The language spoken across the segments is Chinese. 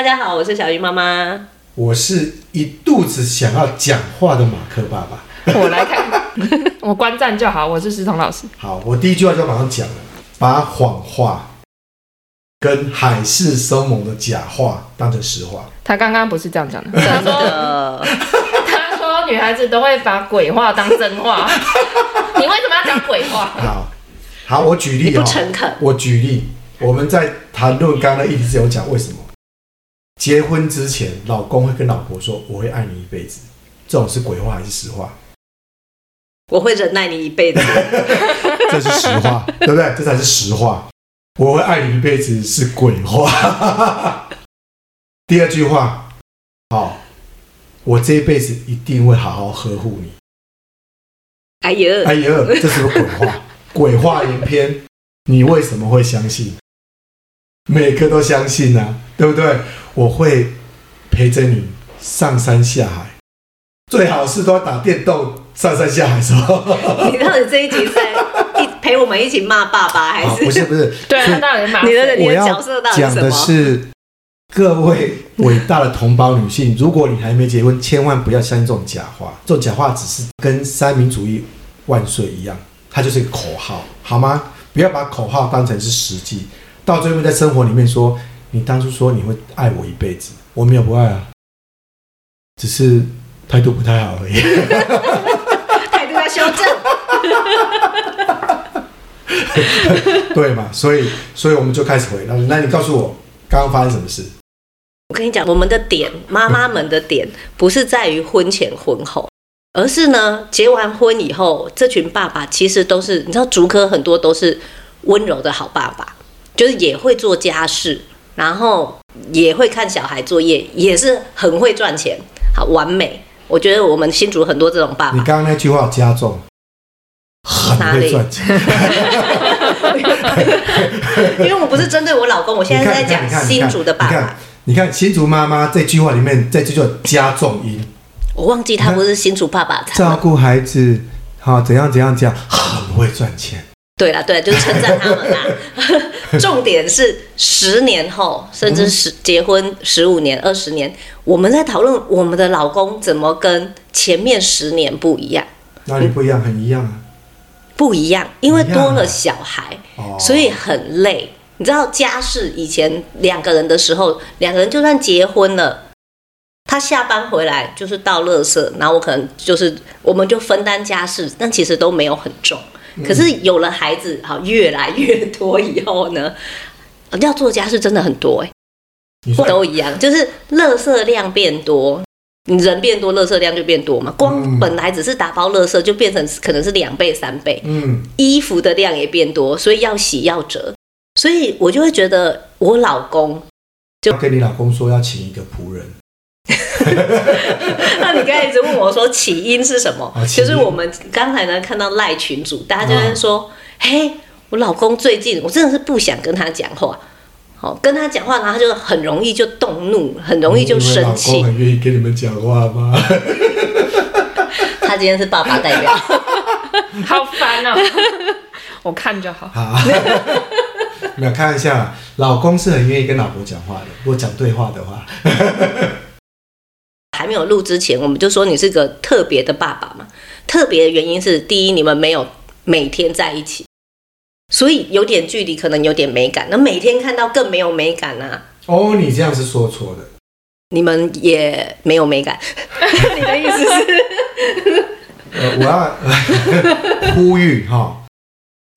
大家好，我是小鱼妈妈。我是一肚子想要讲话的马克爸爸。我来看，我观战就好。我是石彤老师。好，我第一句话就马上讲了，把谎话跟海誓山盟的假话当成实话。他刚刚不是这样讲的，他说，他说女孩子都会把鬼话当真话。你为什么要讲鬼话？好，好，我举例，不诚恳。我举例，我们在谈论刚刚一直有讲为什么。结婚之前，老公会跟老婆说：“我会爱你一辈子。”这种是鬼话还是实话？我会忍耐你一辈子，这是实话，对不对？这才是实话。我会爱你一辈子是鬼话。第二句话，好，我这一辈子一定会好好呵护你。哎呦，哎呦，这是个鬼话，鬼话连篇。你为什么会相信？每个都相信啊，对不对？我会陪着你上山下海，最好是都要打电动上山下海的时候。你到底这一集在一陪我们一起骂爸爸，还是？不是不是，对，到底骂你的你的角色到底什么？讲的是各位伟大的同胞女性，如果你还没结婚，千万不要相信这种假话。这种假话只是跟三民主义万岁一样，它就是一个口号，好吗？不要把口号当成是实际。到最后在生活里面说，你当初说你会爱我一辈子，我没有不爱啊，只是态度不太好而已。态度要修正。对嘛？所以，所以我们就开始回。那，那你告诉我，刚刚发生什么事？我跟你讲，我们的点，妈妈们的点，不是在于婚前婚后，而是呢，结完婚以后，这群爸爸其实都是，你知道，竹科很多都是温柔的好爸爸。就是也会做家事，然后也会看小孩作业，也是很会赚钱，好完美。我觉得我们新竹很多这种爸爸。你刚刚那句话加重，很会赚钱。因为我不是针对我老公，我现在是在讲新竹的爸爸。你看新竹妈妈这句话里面，这句叫加重音。我忘记他不是新竹爸爸，照顾孩子，好怎样怎样讲，很会赚钱。对啦，对，就是称赞他们啦。重点是十年后，甚至十结婚十五年、二十年，我们在讨论我们的老公怎么跟前面十年不一样。哪里不一样？很一样啊。不一样，因为多了小孩，所以很累。你知道家事以前两个人的时候，两个人就算结婚了，他下班回来就是倒垃圾，然后我可能就是我们就分担家事，但其实都没有很重。可是有了孩子，好越来越多以后呢，要做家事真的很多哎，都一样，就是垃圾量变多，你人变多，垃圾量就变多嘛。光本来只是打包垃圾，就变成可能是两倍三倍。嗯，衣服的量也变多，所以要洗要折，所以我就会觉得我老公就跟你老公说要请一个仆人。那你刚才一直问我说起因是什么？哦、就是我们刚才呢看到赖群主，大家就在说：“哦、嘿，我老公最近我真的是不想跟他讲话，好跟他讲话，然后他就很容易就动怒，很容易就生气。”老公很愿意跟你们讲话吗？他今天是爸爸代表，好烦哦！我看就好。好，没有开玩笑，老公是很愿意跟老婆讲话的，如果讲对话的话。还没有录之前，我们就说你是个特别的爸爸嘛。特别的原因是，第一，你们没有每天在一起，所以有点距离，可能有点美感。那每天看到更没有美感啊。哦，你这样是说错的。你们也没有美感。你的意思是？呃，我要呼吁哈，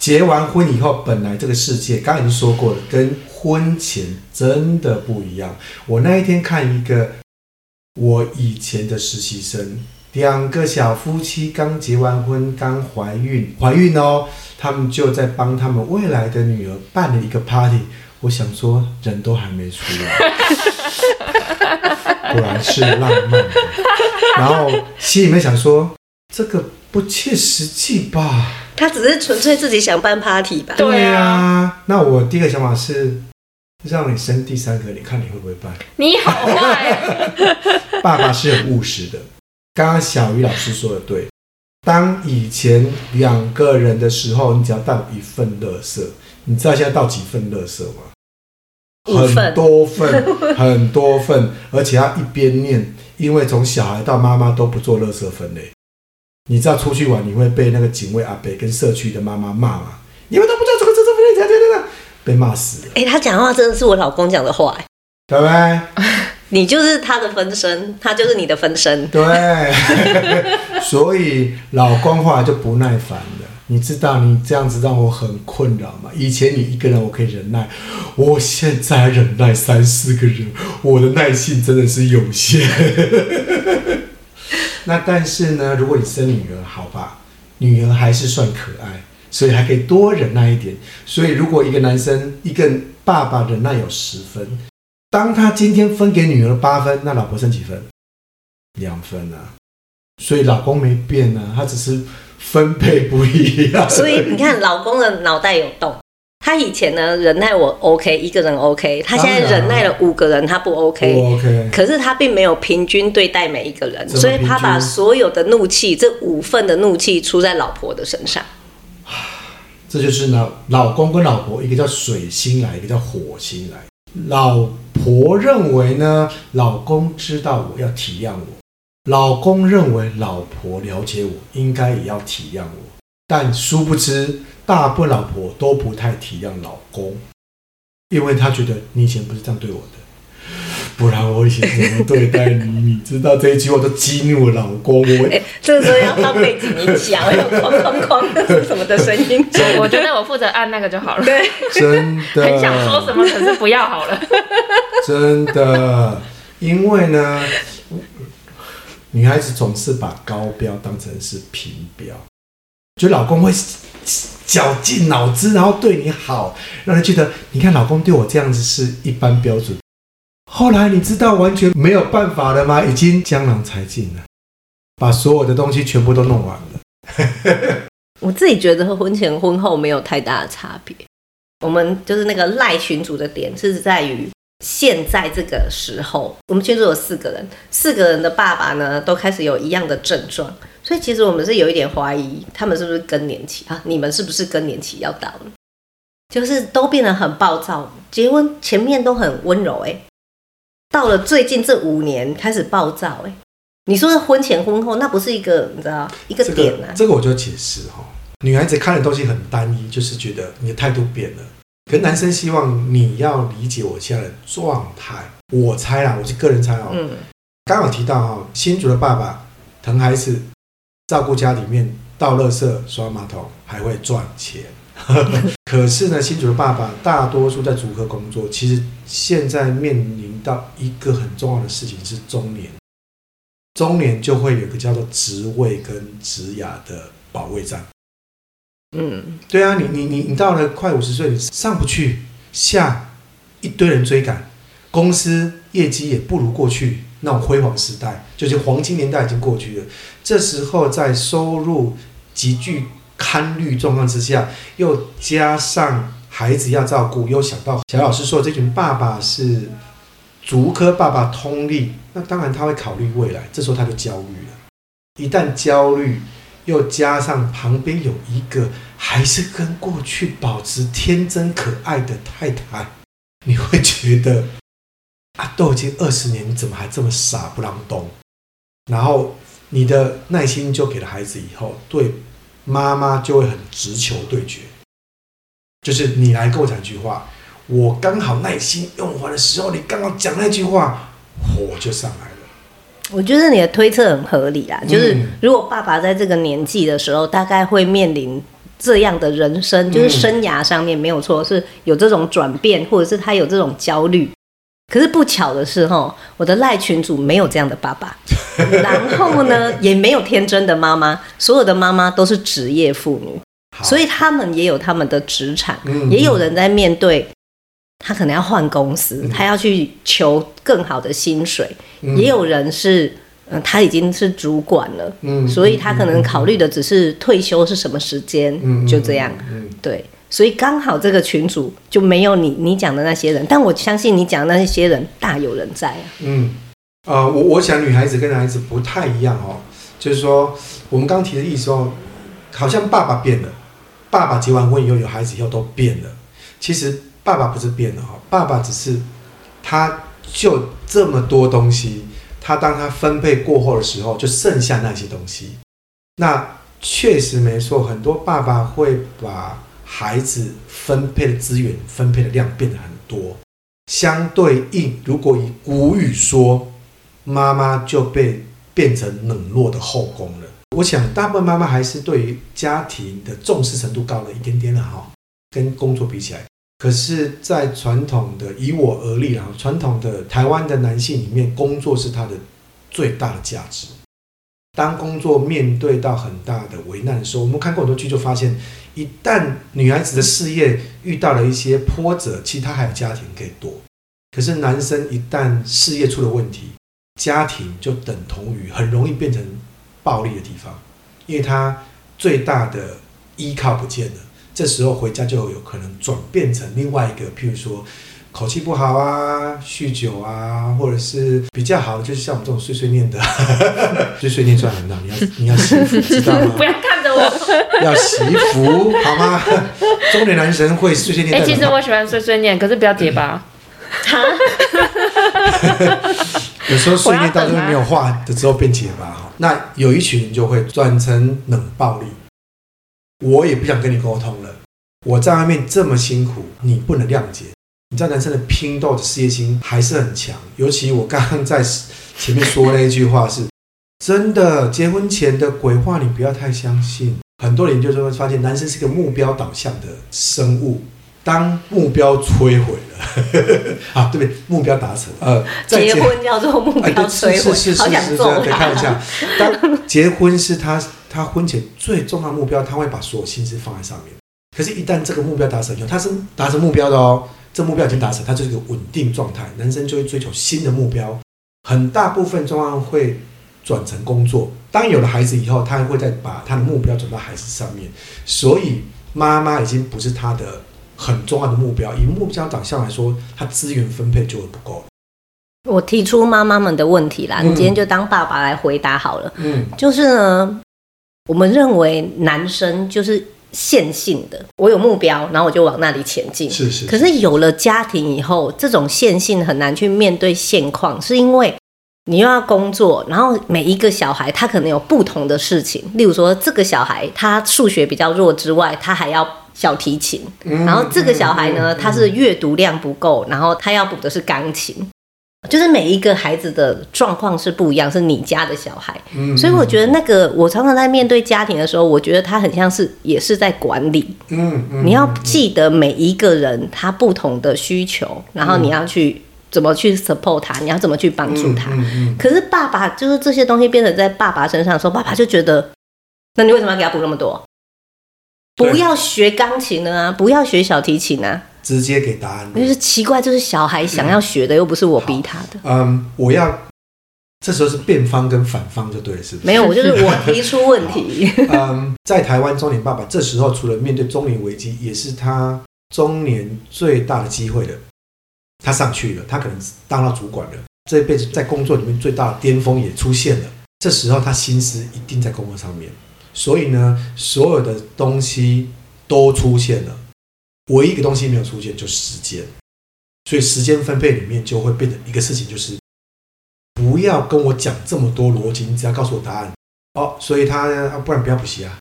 结完婚以后，本来这个世界刚才已经说过了，跟婚前真的不一样。我那一天看一个。我以前的实习生，两个小夫妻刚结完婚，刚怀孕，怀孕哦，他们就在帮他们未来的女儿办了一个 party。我想说，人都还没出来，果然是浪漫的。然后心里面想说，这个不切实际吧？他只是纯粹自己想办 party 吧？对啊。那我第一个想法是。让你生第三个，你看你会不会办？你好坏！爸爸是很务实的。刚刚小鱼老师说的对，当以前两个人的时候，你只要倒一份垃圾，你知道现在倒几份垃圾吗？很多份，很多份，而且要一边念，因为从小孩到妈妈都不做垃圾分类。你知道出去玩你会被那个警卫阿伯跟社区的妈妈骂吗？你们都不知道这个这这分类，这样这样这样，被骂死了。哎、欸，他讲的话真的是我老公讲的话，对不对？你就是他的分身，他就是你的分身。对，所以老公后来就不耐烦了。你知道你这样子让我很困扰吗？以前你一个人我可以忍耐，我现在忍耐三四个人，我的耐性真的是有限。那但是呢，如果你生女儿，好吧，女儿还是算可爱，所以还可以多忍耐一点。所以如果一个男生一个爸爸忍耐有十分。当他今天分给女儿八分，那老婆剩几分？两分啊。所以老公没变啊，他只是分配不一样。所以你看，老公的脑袋有洞。他以前呢，忍耐我 OK，一个人 OK，他现在忍耐了五个人，他不 OK。不 OK。可是他并没有平均对待每一个人，所以他把所有的怒气，这五份的怒气出在老婆的身上。这就是呢，老公跟老婆，一个叫水星来，一个叫火星来。老婆认为呢，老公知道我要体谅我；老公认为老婆了解我，应该也要体谅我。但殊不知，大部分老婆都不太体谅老公，因为他觉得你以前不是这样对我的。不然我以前怎么对待你？你知道这一句话都激怒了老公。我、欸、这个时候要放背景音响，要哐哐哐什么的声音？我觉得我负责按那个就好了。对，真的。很想说什么，可是不要好了。真的，因为呢，女孩子总是把高标当成是平标，就老公会绞尽脑汁，然后对你好，让人觉得你看老公对我这样子是一般标准。后来你知道完全没有办法了吗？已经江郎才尽了，把所有的东西全部都弄完了。我自己觉得和婚前婚后没有太大的差别。我们就是那个赖群主的点是在于现在这个时候，我们群组有四个人，四个人的爸爸呢都开始有一样的症状，所以其实我们是有一点怀疑他们是不是更年期啊？你们是不是更年期要到了？就是都变得很暴躁，结婚前面都很温柔，哎。到了最近这五年开始暴躁，哎，你说是婚前婚后，那不是一个你知道一个点呢、啊？这个我就解释哈，女孩子看的东西很单一，就是觉得你的态度变了。可男生希望你要理解我现在的状态。我猜啦，我是个人猜哦。嗯。刚好提到哈，新竹的爸爸疼孩子，照顾家里面，倒垃圾、刷马桶，还会赚钱。可是呢，新竹的爸爸大多数在竹科工作，其实现在面临到一个很重要的事情是中年，中年就会有一个叫做职位跟职涯的保卫战。嗯，对啊，你你你你到了快五十岁，你上不去，下一堆人追赶，公司业绩也不如过去那种辉煌时代，就是黄金年代已经过去了。这时候在收入急剧。堪虑状况之下，又加上孩子要照顾，又想到小老师说这群爸爸是竹科爸爸通力，那当然他会考虑未来。这时候他就焦虑了。一旦焦虑，又加上旁边有一个还是跟过去保持天真可爱的太太，你会觉得啊，都已经二十年，你怎么还这么傻不让动？然后你的耐心就给了孩子以后，对。妈妈就会很直球对决，就是你来跟我讲一句话，我刚好耐心用完的时候，你刚好讲那句话，火就上来了。我觉得你的推测很合理啊，就是如果爸爸在这个年纪的时候，大概会面临这样的人生，就是生涯上面没有错，是有这种转变，或者是他有这种焦虑。可是不巧的是，哈，我的赖群主没有这样的爸爸，然后呢，也没有天真的妈妈，所有的妈妈都是职业妇女，所以他们也有他们的职场，也有人在面对，他可能要换公司，他要去求更好的薪水，也有人是，嗯，他已经是主管了，所以他可能考虑的只是退休是什么时间，就这样，对。所以刚好这个群组就没有你你讲的那些人，但我相信你讲的那些人大有人在啊。嗯，呃，我我想女孩子跟男孩子不太一样哦，就是说我们刚提的意思哦，好像爸爸变了，爸爸结完婚以后有孩子以后都变了。其实爸爸不是变了哈，爸爸只是他就这么多东西，他当他分配过后的时候，就剩下那些东西。那确实没错，很多爸爸会把孩子分配的资源分配的量变得很多。相对应，如果以古语说，妈妈就被变成冷落的后宫了。我想，大部分妈妈还是对于家庭的重视程度高了一点点了哈，跟工作比起来。可是，在传统的以我而立啊，传统的台湾的男性里面，工作是他的最大的价值。当工作面对到很大的危难的时候，我们看过很多剧，就发现，一旦女孩子的事业遇到了一些波折，其实她还有家庭可以躲。可是男生一旦事业出了问题，家庭就等同于很容易变成暴力的地方，因为他最大的依靠不见了。这时候回家就有可能转变成另外一个，譬如说口气不好啊、酗酒啊，或者是比较好，就是像我们这种碎碎念的，碎碎念算很大。你要你要幸福，知道吗？不要看，要惜福好吗？中年男神会碎碎念。哎、欸，其实我喜欢碎碎念，可是不要结巴。有时候碎念到最后没有话的时候变结巴哈。那有一群人就会转成冷暴力。我也不想跟你沟通了。我在外面这么辛苦，你不能谅解。你知道男生的拼斗的事业心还是很强。尤其我刚刚在前面说那一句话是真的，结婚前的鬼话你不要太相信。很多人就是会发现，男生是个目标导向的生物。当目标摧毁了，啊，对不对？目标达成，呃，结婚叫做目标摧毁，是是是是是，可以看一下。当结婚是他他婚前最重要的目标，他会把所有心思放在上面。可是，一旦这个目标达成以后，他是达成目标的哦，这目标已经达成，他就是一个稳定状态。男生就会追求新的目标，很大部分状况会转成工作。当有了孩子以后，他还会再把他的目标转到孩子上面。所以，妈妈已经不是他的。很重要的目标，以目标导向来说，他资源分配就会不够。我提出妈妈们的问题啦，嗯、你今天就当爸爸来回答好了。嗯，就是呢，我们认为男生就是线性的，我有目标，然后我就往那里前进。是，是是。可是有了家庭以后，这种线性很难去面对现况，是因为你又要工作，然后每一个小孩他可能有不同的事情，例如说这个小孩他数学比较弱之外，他还要。小提琴，然后这个小孩呢，他是阅读量不够，然后他要补的是钢琴，就是每一个孩子的状况是不一样，是你家的小孩，所以我觉得那个我常常在面对家庭的时候，我觉得他很像是也是在管理，嗯，你要记得每一个人他不同的需求，然后你要去怎么去 support 他，你要怎么去帮助他。可是爸爸就是这些东西变成在爸爸身上的时候，爸爸就觉得，那你为什么要给他补那么多？不要学钢琴了啊！不要学小提琴啊！直接给答案。就是奇怪，就是小孩想要学的，嗯、又不是我逼他的。嗯，我要这时候是辩方跟反方就对了，是不是？没有，我就是我提出问题。嗯，在台湾中年爸爸这时候，除了面对中年危机，也是他中年最大的机会了。他上去了，他可能当到主管了，这一辈子在工作里面最大的巅峰也出现了。这时候他心思一定在工作上面。所以呢，所有的东西都出现了，唯一一个东西没有出现，就是时间。所以时间分配里面就会变成一个事情，就是不要跟我讲这么多逻辑，你只要告诉我答案。哦，所以他不然不要补习啊，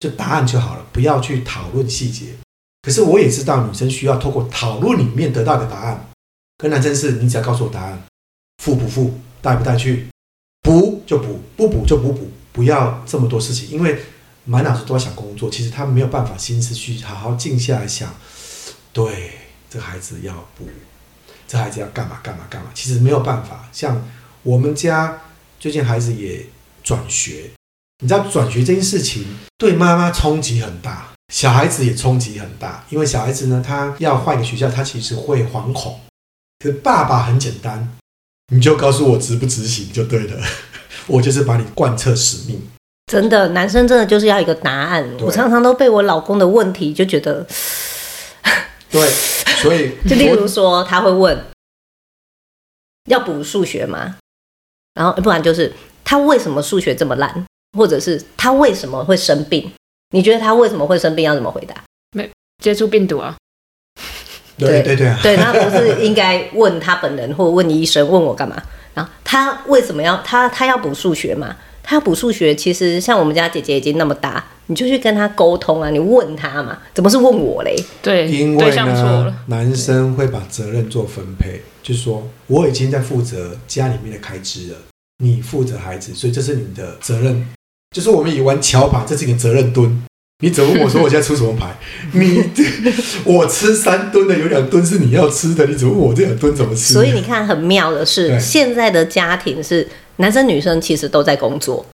就答案就好了，不要去讨论细节。可是我也知道女生需要透过讨论里面得到的答案，可男生是，你只要告诉我答案，付不付，带不带去，补就补，不补就不补。不要这么多事情，因为满脑子都在想工作，其实他没有办法心思去好好静下来想。对，这孩子要补，这孩子要干嘛干嘛干嘛，其实没有办法。像我们家最近孩子也转学，你知道转学这件事情对妈妈冲击很大，小孩子也冲击很大，因为小孩子呢，他要换一个学校，他其实会惶恐。可是爸爸很简单，你就告诉我执不执行就对了。我就是把你贯彻使命，真的，男生真的就是要一个答案。我常常都被我老公的问题就觉得，对，所以 就例如说他会问要补数学吗？然后不然就是他为什么数学这么烂，或者是他为什么会生病？你觉得他为什么会生病？要怎么回答？没接触病毒啊？对对对啊，对，那不是应该问他本人或问医生问我干嘛？然后他为什么要他他要补数学嘛？他要补数学，其实像我们家姐姐已经那么大，你就去跟他沟通啊，你问他嘛，怎么是问我嘞？对，因为呢，男生会把责任做分配，就是说我已经在负责家里面的开支了，你负责孩子，所以这是你的责任。就是我们以玩桥牌，这是你的责任墩。你怎么问我说我现在出什么牌？你我吃三吨的，有两吨是你要吃的，你怎么问我这两吨怎么吃？所以你看，很妙的是，现在的家庭是男生女生其实都在工作，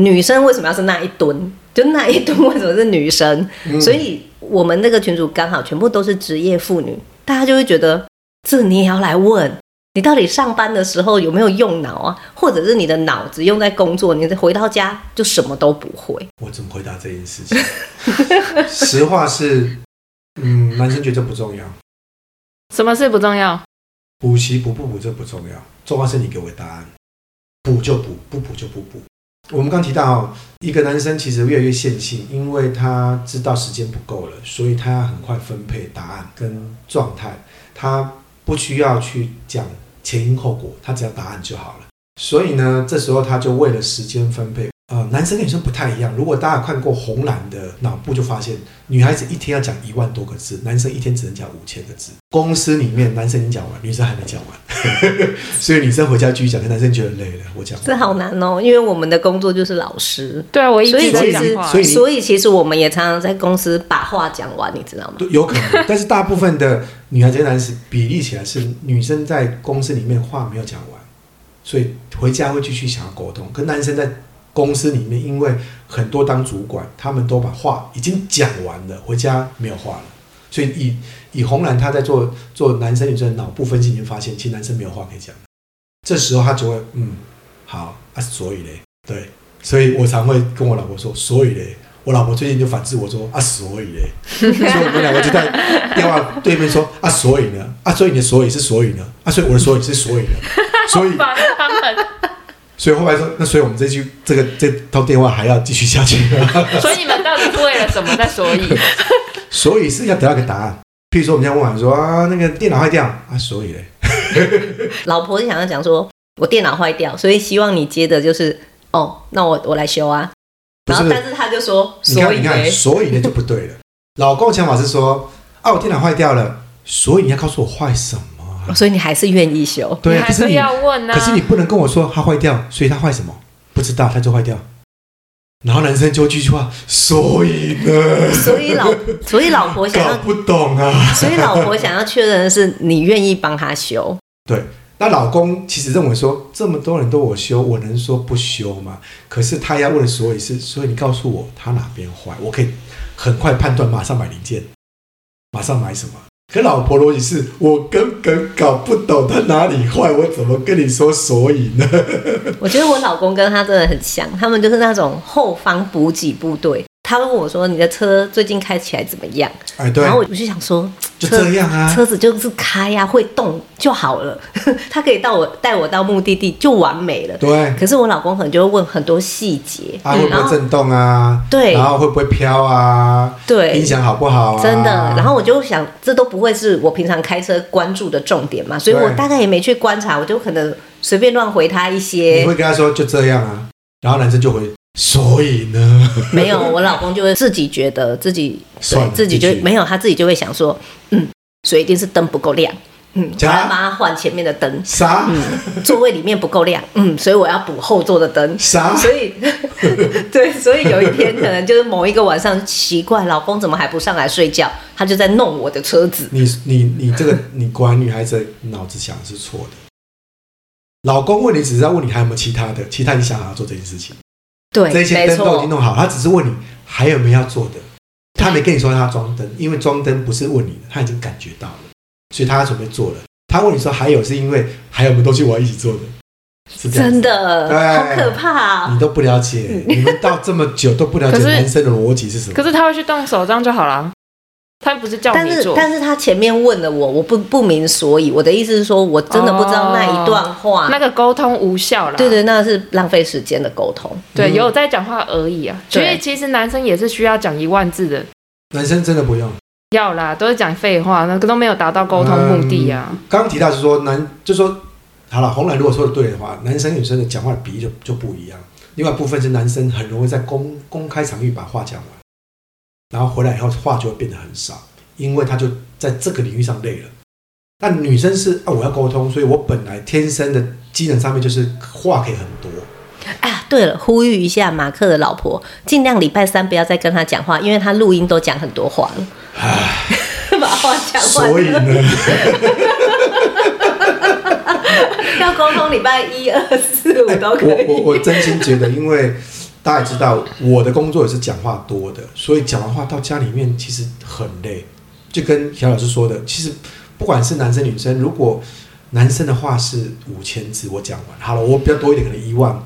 女生为什么要是那一吨？就那一吨为什么是女生？嗯、所以我们那个群主刚好全部都是职业妇女，大家就会觉得这你也要来问。你到底上班的时候有没有用脑啊？或者是你的脑子用在工作，你回到家就什么都不会？我怎么回答这件事情？实话是，嗯，男生觉得不重要。什么事不重要？补习补不补这不重要，重要是你给我答案。补就补，不补就不补。我们刚提到，一个男生其实越来越线性，因为他知道时间不够了，所以他要很快分配答案跟状态。他不需要去讲。前因后果，他只要答案就好了。所以呢，这时候他就为了时间分配，呃，男生跟女生不太一样。如果大家看过红蓝的脑部，就发现女孩子一天要讲一万多个字，男生一天只能讲五千个字。公司里面男生已经讲完，女生还没讲完，所以女生回家继续讲，跟男生觉得累了。我讲这好难哦，因为我们的工作就是老师。对啊，我一直在讲话，所以所以其实我们也常常在公司把话讲完，你知道吗？有可能，但是大部分的。女孩子跟男生比例起来是女生在公司里面话没有讲完，所以回家会继续想要沟通。跟男生在公司里面，因为很多当主管，他们都把话已经讲完了，回家没有话了。所以以以红蓝他在做做男生女生的脑部分析，你会发现其实男生没有话可以讲。这时候他就会嗯，好啊，所以嘞，对，所以我常会跟我老婆说，所以嘞。我老婆最近就反制我说啊，所以嘞，所以我们两个就在电话对面说啊，所以呢，啊，所以你的所以是所以呢，啊，所以我的所以是所以呢，所以 所以后来说，那所以我们这句这个这通电话还要继续下去。所以你们到底是为了什么在所以？所以是要得到一个答案。譬如说，我们现在问完说啊，那个电脑坏掉啊，所以嘞，老婆就想要讲说，我电脑坏掉，所以希望你接的就是哦，那我我来修啊。然后，但是他就说，所以，你看，所以呢就不对了。老公的想法是说，啊，我电脑坏掉了，所以你要告诉我坏什么？所以你还是愿意修？对，还是要问啊。可是你不能跟我说它坏掉，所以它坏什么？不知道，它就坏掉。然后男生就继续话，所以呢？所以老，所以老婆想要不懂啊。所以老婆想要确认的是，你愿意帮他修？对。那老公其实认为说，这么多人都我修，我能说不修吗？可是他要问的所以是，所以你告诉我他哪边坏，我可以很快判断，马上买零件，马上买什么。可老婆逻辑是我根本搞不懂她哪里坏，我怎么跟你说所以呢？我觉得我老公跟他真的很像，他们就是那种后方补给部队。他问我说：“你的车最近开起来怎么样？”哎，对。然后我就想说，就这样啊，车子就是开呀、啊，会动就好了。他可以到我带我到目的地就完美了。对。可是我老公可能就会问很多细节，啊，会不会震动啊？对。然后会不会飘啊？对。音响好不好啊？真的。然后我就想，这都不会是我平常开车关注的重点嘛，所以我大概也没去观察，我就可能随便乱回他一些。你会跟他说就这样啊，然后男生就会。所以呢？没有，我老公就会自己觉得自己 对自己就没有，他自己就会想说，嗯，所以一定是灯不够亮，嗯，我要帮他换前面的灯，啥？嗯，座位里面不够亮，嗯，所以我要补后座的灯，啥？所以，对，所以有一天可能就是某一个晚上，奇怪，老公怎么还不上来睡觉？他就在弄我的车子。你你你这个 你果然女孩子脑子想的是错的。老公问你，只是要问你还有没有其他的，其他你想要做这件事情。对，这些灯都已经弄好，他只是问你还有没有要做的，他没跟你说他装灯，因为装灯不是问你的，他已经感觉到了，所以他准备做了。他问你说还有，是因为还有没有东西我要一起做的，是这样真的，好可怕，你都不了解，你们到这么久都不了解男生的逻辑是什么？可是他会去动手，这样就好了。他不是叫你做，但是但是他前面问了我，我不不明所以。我的意思是说，我真的不知道那一段话，哦、那个沟通无效了。对对，那是浪费时间的沟通。对，有在讲话而已啊。所以其实男生也是需要讲一万字的。男生真的不用，要啦，都是讲废话，那个都没有达到沟通目的啊。刚、嗯、刚提到是说男，就说好了，红蓝如果说的对的话，男生女生的讲话的比例就就不一样。另外一部分是男生很容易在公公开场域把话讲完，然后回来以后话就会变得很少，因为他就在这个领域上累了。但女生是啊，我要沟通，所以我本来天生的机能上面就是话可以很多。啊，对了，呼吁一下马克的老婆，尽量礼拜三不要再跟他讲话，因为他录音都讲很多话了，唉 把话讲完。所以呢，要沟通礼拜一二四五都可以。欸、我我我真心觉得，因为大家知道我的工作也是讲话多的，所以讲完话到家里面其实很累。就跟小老师说的，其实。不管是男生女生，如果男生的话是五千字，我讲完好了，我比较多一点，可能一万。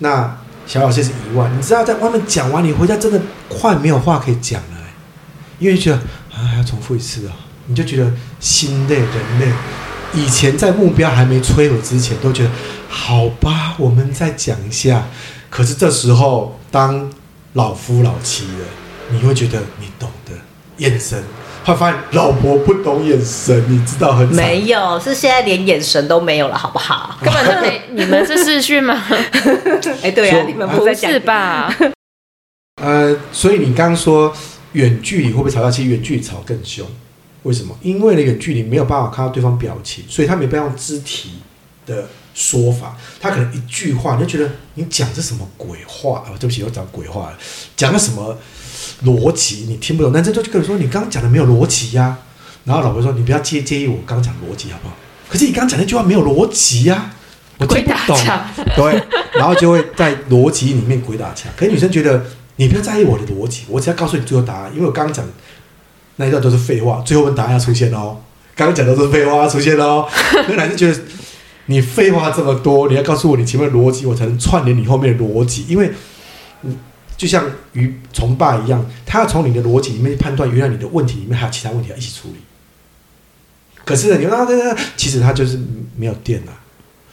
那小老师是一万，你知道在外面讲完，你回家真的快没有话可以讲了，因为觉得啊还要重复一次啊，你就觉得心累人累。以前在目标还没摧毁之前，都觉得好吧，我们再讲一下。可是这时候当老夫老妻了，你会觉得你懂得眼神。会发现老婆不懂眼神，你知道很没有，是现在连眼神都没有了，好不好？根本就没。你们是视讯吗？哎、欸，对啊，你们不是吧？呃，所以你刚刚说远距离会不会吵架？其实远距离吵更凶。为什么？因为呢，远距离没有办法看到对方表情，所以他没办法用肢体的说法。他可能一句话，你就觉得你讲这什么鬼话啊？对不起，我讲鬼话了，讲个什么？逻辑你听不懂，男生就跟你说，你刚刚讲的没有逻辑呀。然后老婆说，你不要介介意我刚刚讲逻辑好不好？可是你刚刚讲那句话没有逻辑呀，我听不懂。对，然后就会在逻辑里面鬼打墙。可是女生觉得你不要在意我的逻辑，我只要告诉你最后答案，因为我刚刚讲那一段都是废话，最后问答案要出现哦。刚刚讲的都是废话要出现哦。那男生觉得你废话这么多，你要告诉我你前面的逻辑，我才能串联你后面的逻辑，因为嗯。就像鱼崇拜一样，他要从你的逻辑里面去判断，原来你的问题里面还有其他问题要一起处理。可是呢，你说啊，其实他就是没有电了。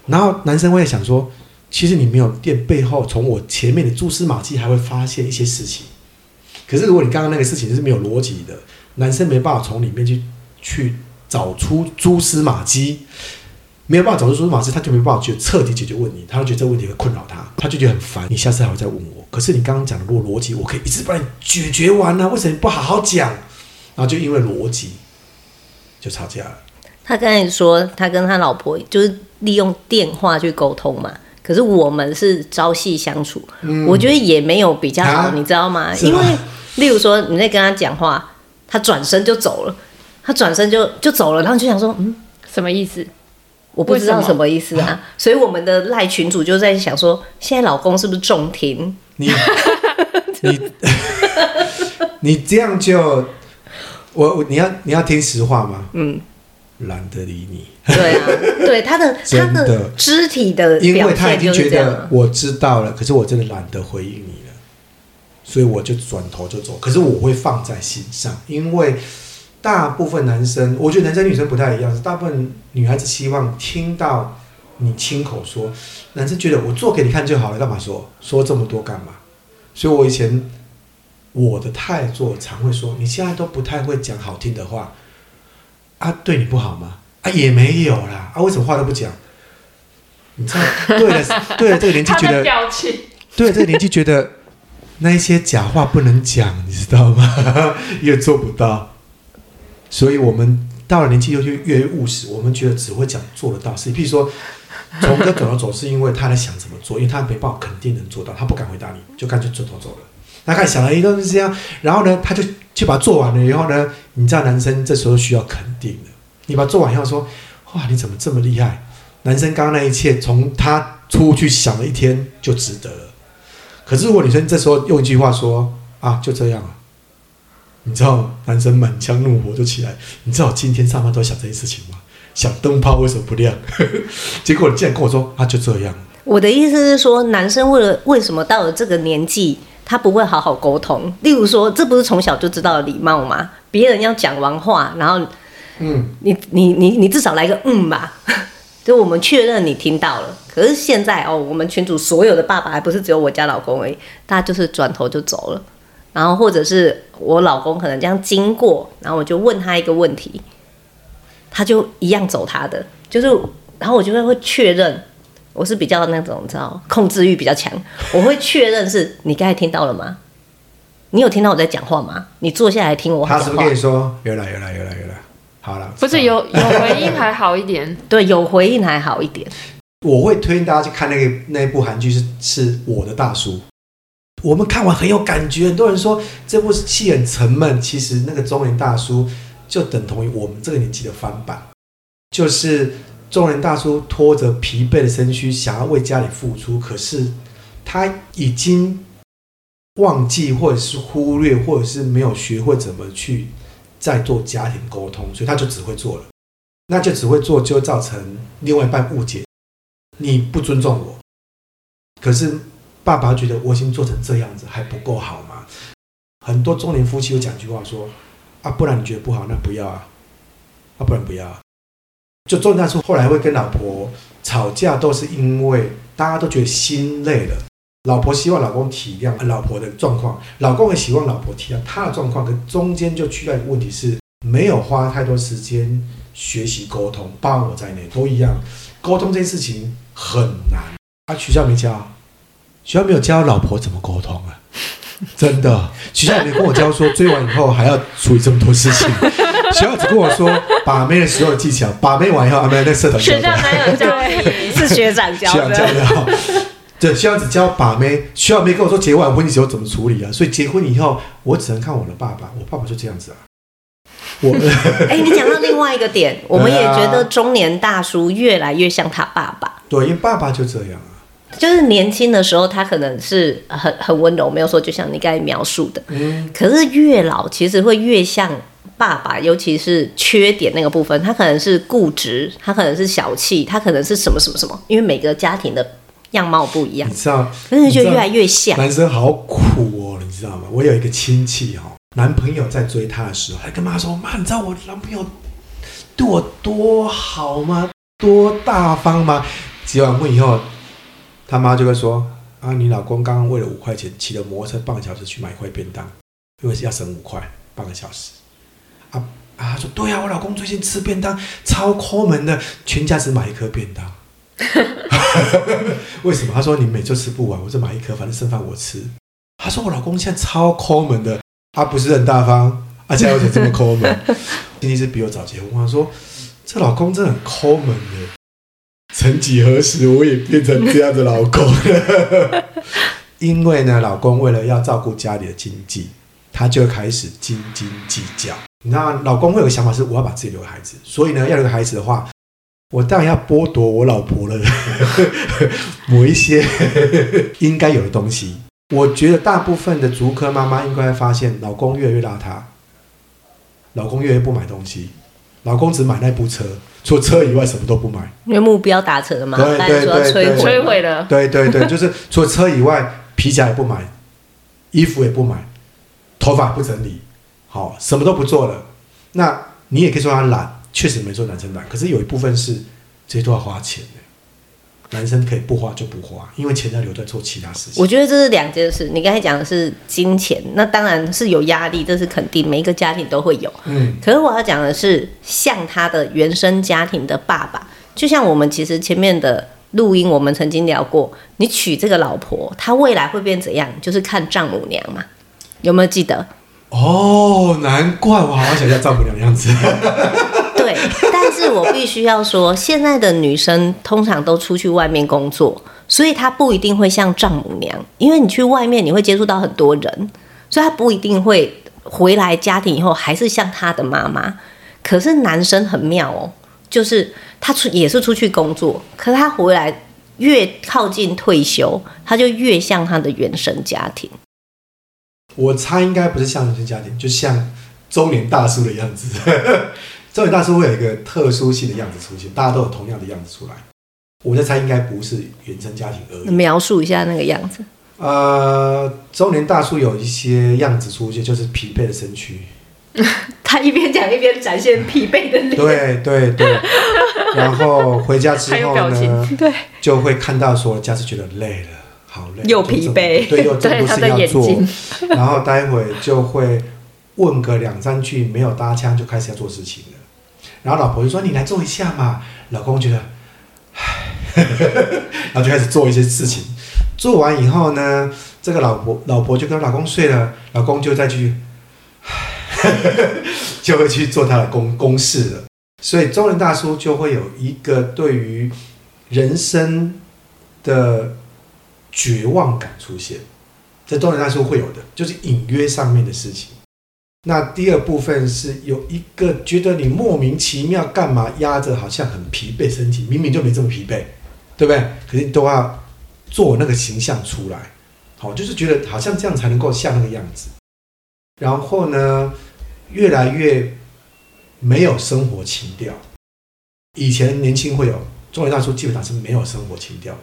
然后男生会想说，其实你没有电背后，从我前面的蛛丝马迹还会发现一些事情。可是如果你刚刚那个事情是没有逻辑的，男生没办法从里面去去找出蛛丝马迹。没有办法找出蛛丝马迹，他就没办法去彻底解决问题，他会觉得这个问题会困扰他，他就觉得很烦。你下次还会再问我，可是你刚刚讲的如果逻辑，我可以一直帮你解决完呢、啊？为什么你不好好讲？然后就因为逻辑就吵架了。他刚才说他跟他老婆就是利用电话去沟通嘛，可是我们是朝夕相处，嗯、我觉得也没有比较好，啊、你知道吗？吗因为例如说你在跟他讲话，他转身就走了，他转身就就走了，然后就想说，嗯，什么意思？我不知道什么意思啊，所以我们的赖群主就在想说，现在老公是不是重听？你你 你这样就我我你要你要听实话吗？嗯，懒得理你。对啊，对 他的的他的肢体的，因为他已经觉得我知道了，可是我真的懒得回应你了，所以我就转头就走。可是我会放在心上，因为。大部分男生，我觉得男生女生不太一样。是大部分女孩子希望听到你亲口说，男生觉得我做给你看就好了，干嘛说说这么多干嘛？所以我以前我的太座常会说，你现在都不太会讲好听的话啊，对你不好吗？啊，也没有啦，啊，为什么话都不讲？你知道，对了，对了，这个年纪觉得，对了，这个年纪觉得那一些假话不能讲，你知道吗？也做不到。所以，我们到了年纪又就越越务实。我们觉得只会讲做得到事。譬如说，从哥转头走，是因为他在想怎么做，因为他没办法肯定能做到，他不敢回答你，就干脆转头走了。大概想了一段时间，然后呢，他就去把它做完了以后呢，你知道，男生这时候需要肯定的。你把它做完以后说：“哇，你怎么这么厉害？”男生刚刚那一切，从他出去想了一天就值得了。可是，如果女生这时候用一句话说：“啊，就这样了。”你知道男生满腔怒火就起来。你知道今天上班都在想这些事情吗？想灯泡为什么不亮？结果你竟然跟我说啊，就这样。我的意思是说，男生为了为什么到了这个年纪，他不会好好沟通？例如说，这不是从小就知道的礼貌吗？别人要讲完话，然后，嗯，你你你你至少来个嗯吧，就我们确认你听到了。可是现在哦，我们群主所有的爸爸还不是只有我家老公而已，大家就是转头就走了。然后或者是我老公可能这样经过，然后我就问他一个问题，他就一样走他的，就是然后我就会会确认，我是比较那种你知道控制欲比较强，我会确认是你刚才听到了吗？你有听到我在讲话吗？你坐下来听我讲话。他是不是跟你说有了有了有了有了？好了，不是有有回应还好一点，对，有回应还好一点。我会推荐大家去看那个那一部韩剧是是我的大叔。我们看完很有感觉，很多人说这部戏很沉闷。其实那个中年大叔就等同于我们这个年纪的翻版，就是中年大叔拖着疲惫的身躯，想要为家里付出，可是他已经忘记，或者是忽略，或者是没有学会怎么去再做家庭沟通，所以他就只会做了，那就只会做，就造成另外一半误解，你不尊重我，可是。爸爸觉得我已经做成这样子还不够好吗？很多中年夫妻会讲一句话说：“啊，不然你觉得不好，那不要啊，啊，不然不要啊。”就中年大叔后来会跟老婆吵架，都是因为大家都觉得心累了。老婆希望老公体谅老婆的状况，老公也希望老婆体谅他的状况，可中间就出现问题是没有花太多时间学习沟通，包括我在内都一样。沟通这件事情很难，啊，取消没教。学校没有教老婆怎么沟通啊，真的，学校也没跟我教说追完以后还要处理这么多事情。学校只跟我说把妹的时候的技巧，把妹完以后啊，没有那社团。学校没有教？是学长教的。学长教的。对，学校只教把妹，学校没跟我说结完婚的时候怎么处理啊。所以结婚以后，我只能看我的爸爸，我爸爸就这样子啊。我，哎、欸，你讲到另外一个点，我们也觉得中年大叔越来越像他爸爸。对，因为爸爸就这样啊。就是年轻的时候，他可能是很很温柔，没有说就像你刚才描述的。嗯。可是越老，其实会越像爸爸，尤其是缺点那个部分，他可能是固执，他可能是小气，他可能是什么什么什么。因为每个家庭的样貌不一样，你知道？可是就越来越像。男生好苦哦，你知道吗？我有一个亲戚哦，男朋友在追她的时候，还跟妈说：“妈，你知道我男朋友对我多好吗？多大方吗？”结完婚以后。他妈就会说：“啊，你老公刚刚为了五块钱骑了摩托车半个小时去买一块便当，因为是要省五块半个小时。啊”啊说：“对、啊，我老公最近吃便当超抠门的，全家只买一颗便当。”为什么？他说：“你每周吃不完，我就买一颗，反正剩饭我吃。”他说：“我老公现在超抠门的，他、不是很大方，而且而且这么抠门。”今天是比我早结婚，他说：“这老公真的很抠门的。”曾几何时，我也变成这样的老公了。因为呢，老公为了要照顾家里的经济，他就开始斤斤计较。那老公会有个想法是，我要把自己留给孩子，所以呢，要留个孩子的话，我当然要剥夺我老婆了 某一些应该有的东西。我觉得大部分的足科妈妈应该会发现，老公越来越邋遢，老公越来越不买东西，老公只买那部车。除了车以外什么都不买，因为目标达成了嘛，对对对，摧毁了。对对对，就是除了车以外，皮夹也不买，衣服也不买，头发不整理，好，什么都不做了。那你也可以说他懒，确实没说男生懒，可是有一部分是这些都要花钱的。男生可以不花就不花，因为钱要留在做其他事情。我觉得这是两件事。你刚才讲的是金钱，那当然是有压力，这是肯定，每一个家庭都会有。嗯。可是我要讲的是，像他的原生家庭的爸爸，就像我们其实前面的录音，我们曾经聊过，你娶这个老婆，她未来会变怎样，就是看丈母娘嘛。有没有记得？哦，难怪我好像想像丈母娘的样子。我必须要说，现在的女生通常都出去外面工作，所以她不一定会像丈母娘，因为你去外面你会接触到很多人，所以她不一定会回来家庭以后还是像她的妈妈。可是男生很妙哦，就是他出也是出去工作，可是他回来越靠近退休，他就越像他的原生家庭。我猜应该不是像原生家庭，就像中年大叔的样子。中年大叔会有一个特殊性的样子出现，大家都有同样的样子出来。我在猜，应该不是原生家庭而已。描述一下那个样子。呃，中年大叔有一些样子出现，就是疲惫的身躯。他一边讲一边展现疲惫的脸。对对对。然后回家之后呢，对，就会看到说家是觉得累了，好累，又疲惫，对，又这么多事要做，然后待会就会问个两三句，没有搭腔就开始要做事情了。然后老婆就说：“你来做一下嘛。”老公觉得，唉，然后就开始做一些事情。做完以后呢，这个老婆老婆就跟老公睡了，老公就再去，就会去做他的公公事了。所以中年大叔就会有一个对于人生的绝望感出现，这中年大叔会有的，就是隐约上面的事情。那第二部分是有一个觉得你莫名其妙干嘛压着，好像很疲惫身体，明明就没这么疲惫，对不对？可是都要做那个形象出来，好，就是觉得好像这样才能够像那个样子。然后呢，越来越。没有生活情调，以前年轻会有，中年大叔基本上是没有生活情调的。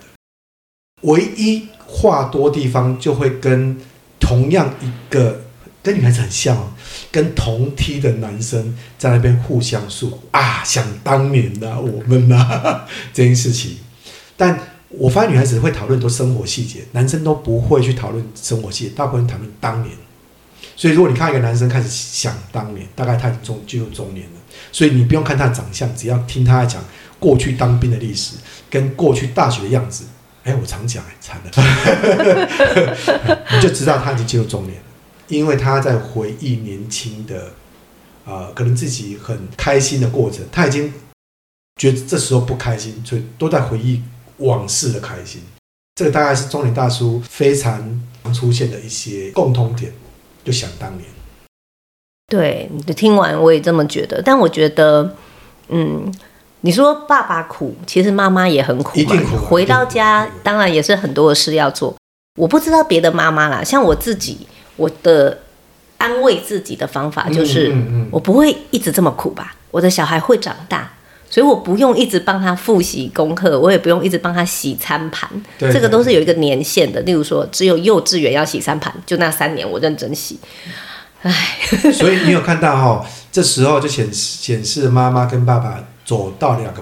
唯一话多地方就会跟同样一个跟女孩子很像，哦跟同梯的男生在那边互相诉啊，想当年呐、啊，我们呐、啊、这件事情。但我发现女孩子会讨论多生活细节，男生都不会去讨论生活细节，大部分讨论当年。所以，如果你看一个男生开始想当年，大概他已经中进入中年了。所以你不用看他的长相，只要听他讲过去当兵的历史，跟过去大学的样子。哎，我常讲，哎，惨了，你 就知道他已经进入中年了，因为他在回忆年轻的，啊、呃，可能自己很开心的过程，他已经觉得这时候不开心，所以都在回忆往事的开心。这个大概是中年大叔非常常出现的一些共通点。就想当年，对，你听完我也这么觉得。但我觉得，嗯，你说爸爸苦，其实妈妈也很苦嘛。一定苦啊，回到家，当然也是很多的事要做。我不知道别的妈妈啦，像我自己，我的安慰自己的方法就是，我不会一直这么苦吧。我的小孩会长大。所以我不用一直帮他复习功课，我也不用一直帮他洗餐盘，这个都是有一个年限的。例如说，只有幼稚园要洗餐盘，就那三年我认真洗。唉，所以你有看到哈、哦，这时候就显示显示妈妈跟爸爸走到两个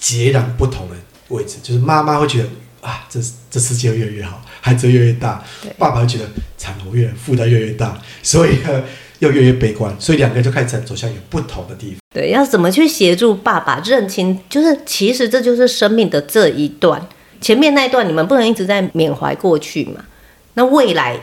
截然不同的位置，就是妈妈会觉得啊，这这世界越来越好，孩子越来越大，爸爸会觉得产后越负担越来越大，所以呢。又越来越悲观，所以两个人就开始走向有不同的地方。对，要怎么去协助爸爸认清？就是其实这就是生命的这一段，前面那一段你们不能一直在缅怀过去嘛。那未来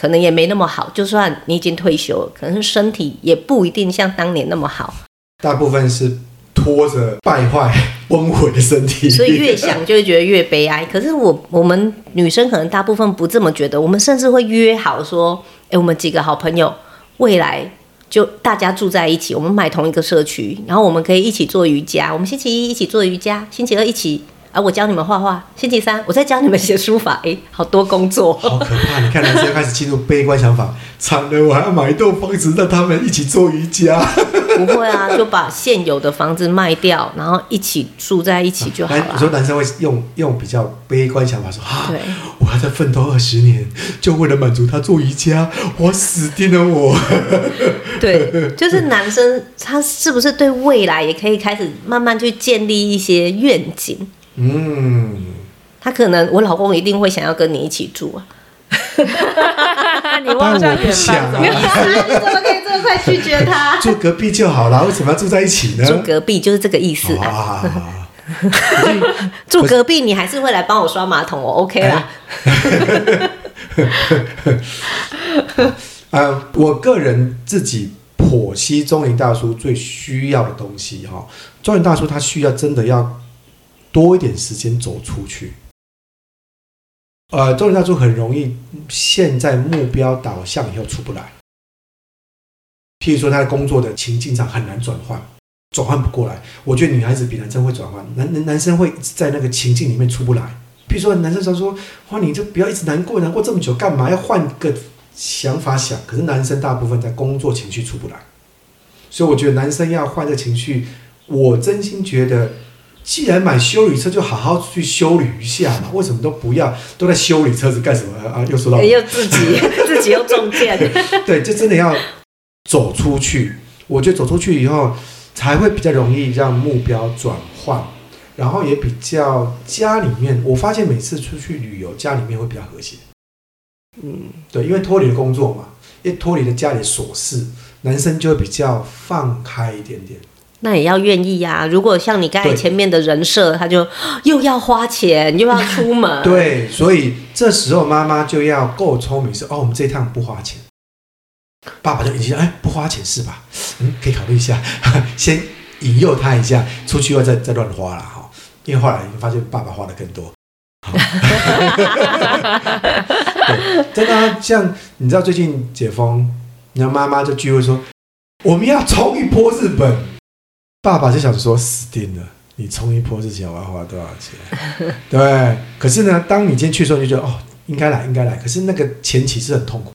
可能也没那么好，就算你已经退休了，可能是身体也不一定像当年那么好。大部分是拖着败坏、崩毁的身体，所以越想就会觉得越悲哀。可是我我们女生可能大部分不这么觉得，我们甚至会约好说：“哎，我们几个好朋友。”未来就大家住在一起，我们买同一个社区，然后我们可以一起做瑜伽。我们星期一一起做瑜伽，星期二一起啊，我教你们画画。星期三我再教你们写书法。哎，好多工作，好可怕！你看男生开始进入悲观想法，惨了，我还要买一栋房子让他们一起做瑜伽。不会啊，就把现有的房子卖掉，然后一起住在一起就好了。你说男生会用用比较悲观想法说啊，我还在奋斗二十年，就为了满足他做瑜伽，我死定了我。对，就是男生他是不是对未来也可以开始慢慢去建立一些愿景？嗯，他可能我老公一定会想要跟你一起住啊。你忘记不想啊？你怎么可以这么快拒绝他？住隔壁就好了，为什么要住在一起呢？住隔壁就是这个意思啊。住隔壁，你还是会来帮我刷马桶，我 OK 啦。呃，我个人自己剖析中年大叔最需要的东西哈，中年大叔他需要真的要多一点时间走出去。呃，中年大叔很容易陷在目标导向以后出不来。譬如说，他的工作的情境上很难转换，转换不过来。我觉得女孩子比男生会转换，男男男生会在那个情境里面出不来。譬如说，男生常说，哇，你就不要一直难过，难过这么久干嘛？要换个想法想。可是男生大部分在工作情绪出不来，所以我觉得男生要换个情绪，我真心觉得。既然买修理车，就好好去修理一下嘛。为什么都不要？都在修理车子干什么啊？又说到又自己 自己又中箭。对，就真的要走出去。我觉得走出去以后，才会比较容易让目标转换。然后也比较家里面，我发现每次出去旅游，家里面会比较和谐。嗯，对，因为脱离了工作嘛，也脱离了家里琐事，男生就会比较放开一点点。那也要愿意呀、啊。如果像你刚才前面的人设，他就 又要花钱又要出门，对，所以这时候妈妈就要够聪明，说哦，我们这一趟不花钱。爸爸就已经哎，不花钱是吧？嗯，可以考虑一下，先引诱他一下，出去后再再乱花了哈。因为后来你发现爸爸花的更多。对，真的像你知道最近解封，然后妈妈就聚会说我们要冲一波日本，爸爸就想说死定了，你冲一波之前我要花多少钱？对，可是呢，当你今天去的时候，你就觉得哦，应该来，应该来。可是那个前期是很痛苦。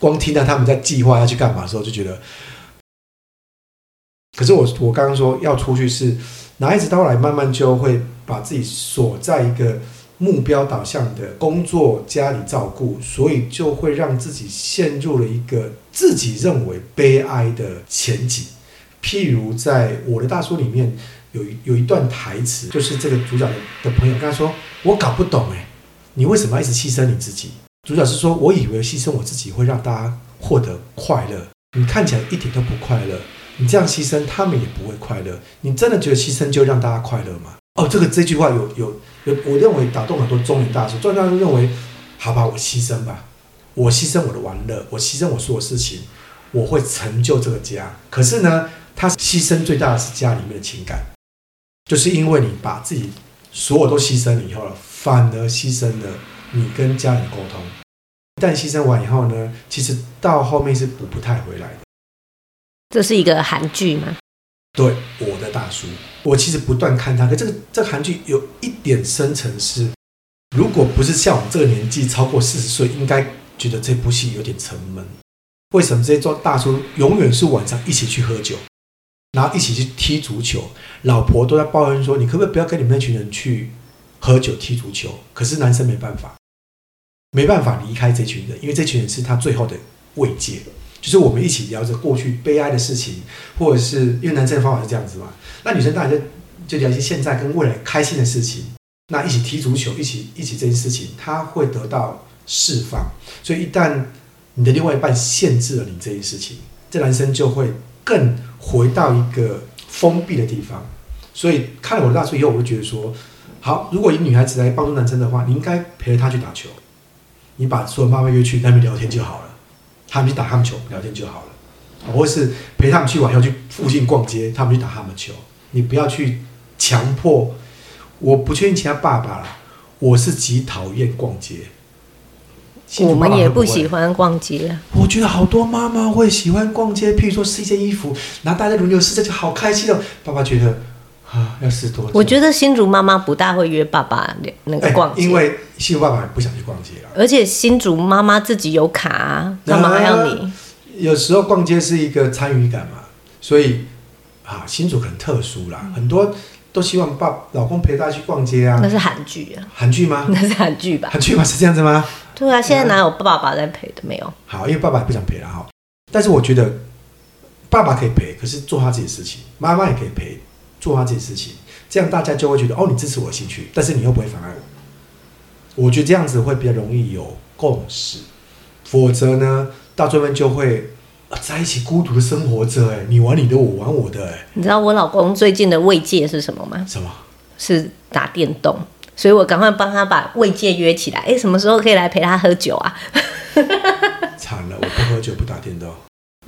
光听到他们在计划要去干嘛的时候，就觉得。可是我我刚刚说要出去是，拿一直到来慢慢就会把自己锁在一个目标导向的工作、家里照顾，所以就会让自己陷入了一个自己认为悲哀的前景。譬如在我的大叔里面有有一段台词，就是这个主角的朋友跟他说：“我搞不懂哎，你为什么要一直牺牲你自己？”主角是说：“我以为牺牲我自己会让大家获得快乐，你看起来一点都不快乐。你这样牺牲，他们也不会快乐。你真的觉得牺牲就让大家快乐吗？”哦，这个这句话有有有，我认为打动很多中年大叔。中年大叔认为：“好吧，我牺牲吧，我牺牲我的玩乐，我牺牲我所有事情，我会成就这个家。可是呢，他牺牲最大的是家里面的情感，就是因为你把自己所有都牺牲了以后了，反而牺牲了。”你跟家人沟通，一旦牺牲完以后呢，其实到后面是补不太回来的。这是一个韩剧吗？对，我的大叔，我其实不断看他，可这个这个韩剧有一点深层是，如果不是像我们这个年纪超过四十岁，应该觉得这部戏有点沉闷。为什么这些做大叔永远是晚上一起去喝酒，然后一起去踢足球，老婆都在抱怨说：“你可不可以不要跟你们那群人去喝酒踢足球？”可是男生没办法。没办法离开这群人，因为这群人是他最后的慰藉，就是我们一起聊着过去悲哀的事情，或者是因为男生的方法是这样子嘛，那女生当然就就聊一些现在跟未来开心的事情，那一起踢足球，一起一起这件事情，他会得到释放。所以一旦你的另外一半限制了你这件事情，这男生就会更回到一个封闭的地方。所以看了我的大叔以后，我就觉得说，好，如果以女孩子来帮助男生的话，你应该陪着他去打球。你把所有妈妈约去那边聊天就好了，他们去打他们球聊天就好了，或是陪他们去玩，要去附近逛街，他们去打他们球。你不要去强迫，我不确定其他爸爸啦，我是极讨厌逛街。我们也不喜欢逛街。我觉得好多妈妈会喜欢逛街，譬如说试一件衣服，然后大家轮流试，这就好开心哦。爸爸觉得。啊，要试多久？我觉得新竹妈妈不大会约爸爸那个逛街，欸，因为新竹爸爸不想去逛街了。而且新竹妈妈自己有卡，啊，干嘛还要你？有时候逛街是一个参与感嘛，所以啊，新竹很特殊啦，嗯，很多都希望爸老公陪她去逛街啊。那是韩剧啊？韩剧吗？那是韩剧吧？韩剧吗？是这样子吗？对啊，现在哪有爸爸在陪的？没有。好，因为爸爸也不想陪了哈。但是我觉得爸爸可以陪，可是做他自己的事情；妈妈也可以陪，做他自己的事情。这样大家就会觉得哦，你支持我的兴趣，但是你又不会妨碍我。我觉得这样子会比较容易有共识，否则呢，到最后就会在一起孤独的生活着。哎，你玩你的，我玩我的。哎，你知道我老公最近的慰藉是什么吗？什么？是打电动，所以我赶快帮他把慰藉约起来。哎，什么时候可以来陪他喝酒啊？惨了，我不喝酒，不打电动。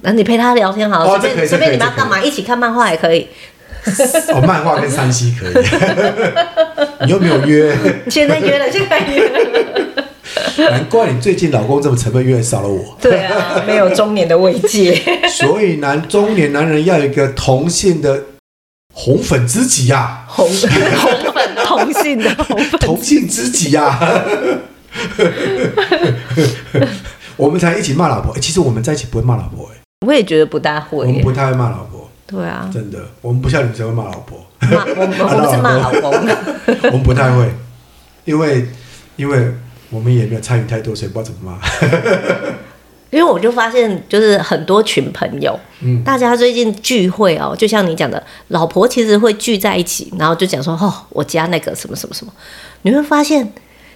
那你陪他聊天好了，随便随便你们要干嘛？一起看漫画也可以。哦，漫画跟山西可以，你又没有约，现在约了，现在约了，难怪你最近老公这么沉闷，越少了我。对啊，没有中年的慰藉，所以男中年男人要有一个同性的红粉知己呀，红 红粉同性的红粉。同性知己呀，我们才一起骂老婆。其实我们在一起不会骂老婆，哎，我也觉得不大会，我们不太会骂老婆。对啊，真的，我们不像女生会骂老婆，骂我们我们是骂老公，我们不太会，因为因为我们也没有参与太多，所以不知道怎么骂。因为我就发现，就是很多群朋友，嗯，大家最近聚会哦，就像你讲的，老婆其实会聚在一起，然后就讲说，哦，我家那个什么什么什么，你会发现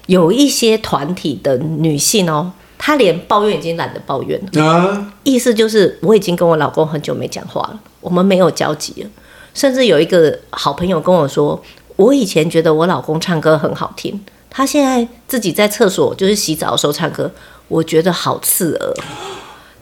有一些团体的女性哦，她连抱怨已经懒得抱怨了，啊，意思就是我已经跟我老公很久没讲话了，我们没有交集了，甚至有一个好朋友跟我说，我以前觉得我老公唱歌很好听，他现在自己在厕所就是洗澡的时候唱歌。我觉得好刺耳，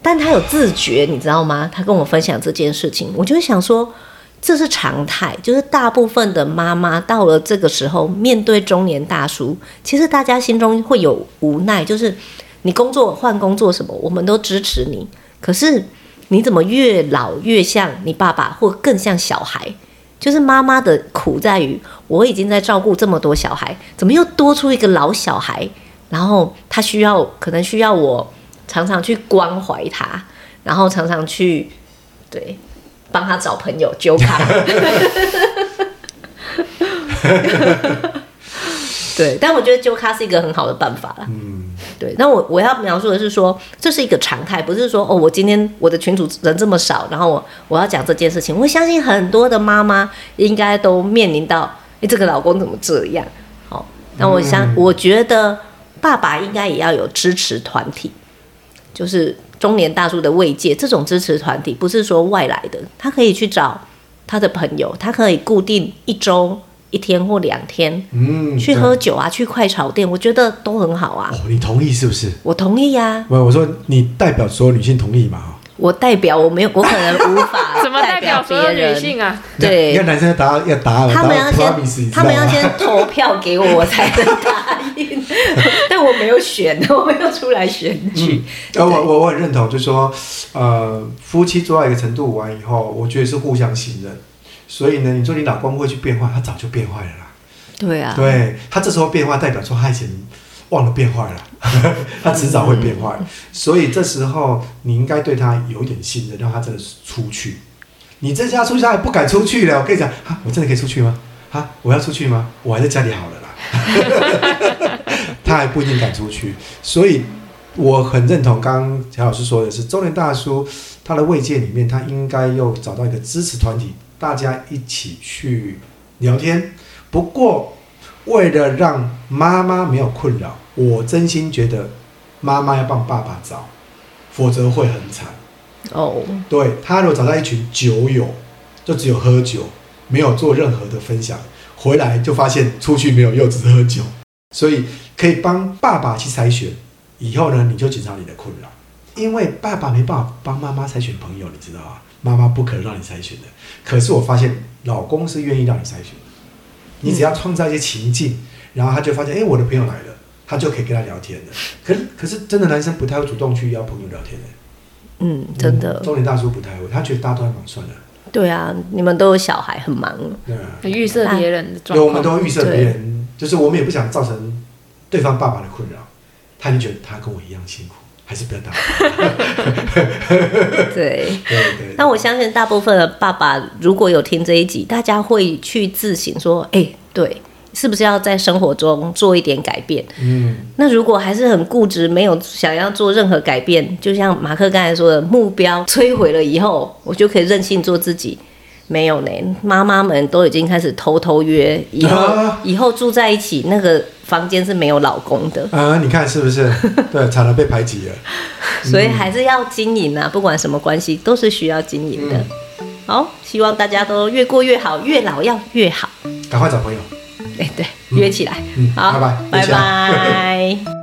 但他有自觉，你知道吗？他跟我分享这件事情，我就想说，这是常态，就是大部分的妈妈到了这个时候，面对中年大叔，其实大家心中会有无奈，就是你工作换工作什么，我们都支持你，可是你怎么越老越像你爸爸，或更像小孩？就是妈妈的苦在于，我已经在照顾这么多小孩，怎么又多出一个老小孩？然后他需要，可能需要我常常去关怀他，然后常常去对帮他找朋友纠卡。对，但我觉得揪咖是一个很好的办法啦。嗯，对。那我我要描述的是说，这是一个常态，不是说哦，我今天我的群主人这么少，然后我我要讲这件事情。我相信很多的妈妈应该都面临到，哎，这个老公怎么这样？好，那我想，嗯、我觉得。爸爸应该也要有支持团体，就是中年大叔的慰藉。这种支持团体不是说外来的，他可以去找他的朋友，他可以固定一周一天或两天，嗯，去喝酒啊，去快炒店，我觉得都很好啊。哦，你同意是不是？我同意呀，啊。不，我说你代表所有女性同意嘛？我代表我没有，我可能无法 怎么代表所有女性啊？对，要男生要答要答，他们要先他们要先投票给我，我才能 答应。但我没有选，我没有出来选举。呃，我我我很认同，就是说，呃，夫妻做到一个程度完以后，我觉得是互相信任。所以呢，你说你老公会去变坏，他早就变坏了啦。对啊，对他这时候变坏，代表说他以前。忘了变坏了，他迟早会变坏，所以这时候你应该对他有点信任，让他真的出去。你这家出去他还不敢出去了，我跟你讲，哈，我真的可以出去吗？哈，我要出去吗？我还在家里好了啦。他还不一定敢出去，所以我很认同刚刚乔老师说的是，中年大叔他的慰藉里面，他应该又找到一个支持团体，大家一起去聊天。不过，为了让妈妈没有困扰。我真心觉得，妈妈要帮爸爸找，否则会很惨。哦、oh.，对，他如果找到一群酒友，就只有喝酒，没有做任何的分享，回来就发现出去没有又只是喝酒，所以可以帮爸爸去筛选。以后呢，你就减少你的困扰，因为爸爸没办法帮妈妈筛选朋友，你知道啊，妈妈不可能让你筛选的。可是我发现，老公是愿意让你筛选的。你只要创造一些情境，然后他就发现，哎，我的朋友来了。他就可以跟他聊天的，可是可是真的男生不太会主动去邀朋友聊天的。嗯，真的。中年大叔不太会，他觉得大家都还蛮算了。对啊，你们都有小孩，很忙。对啊，预设别人的状况。对，我们都预设别人，就是我们也不想造成对方爸爸的困扰。他就觉得他跟我一样辛苦，还是不要打。对对对。那我相信大部分的爸爸如果有听这一集，大家会去自省说：哎、欸，对。是不是要在生活中做一点改变？嗯，那如果还是很固执，没有想要做任何改变，就像马克刚才说的，目标摧毁了以后，我就可以任性做自己。没有呢，妈妈们都已经开始偷偷约，以后、啊、以后住在一起，那个房间是没有老公的。啊，你看是不是？对，才能被排挤了。所以还是要经营啊，不管什么关系都是需要经营的、嗯。好，希望大家都越过越好，越老要越好。赶快找朋友。哎，对，约起来，嗯，好，拜拜，拜拜。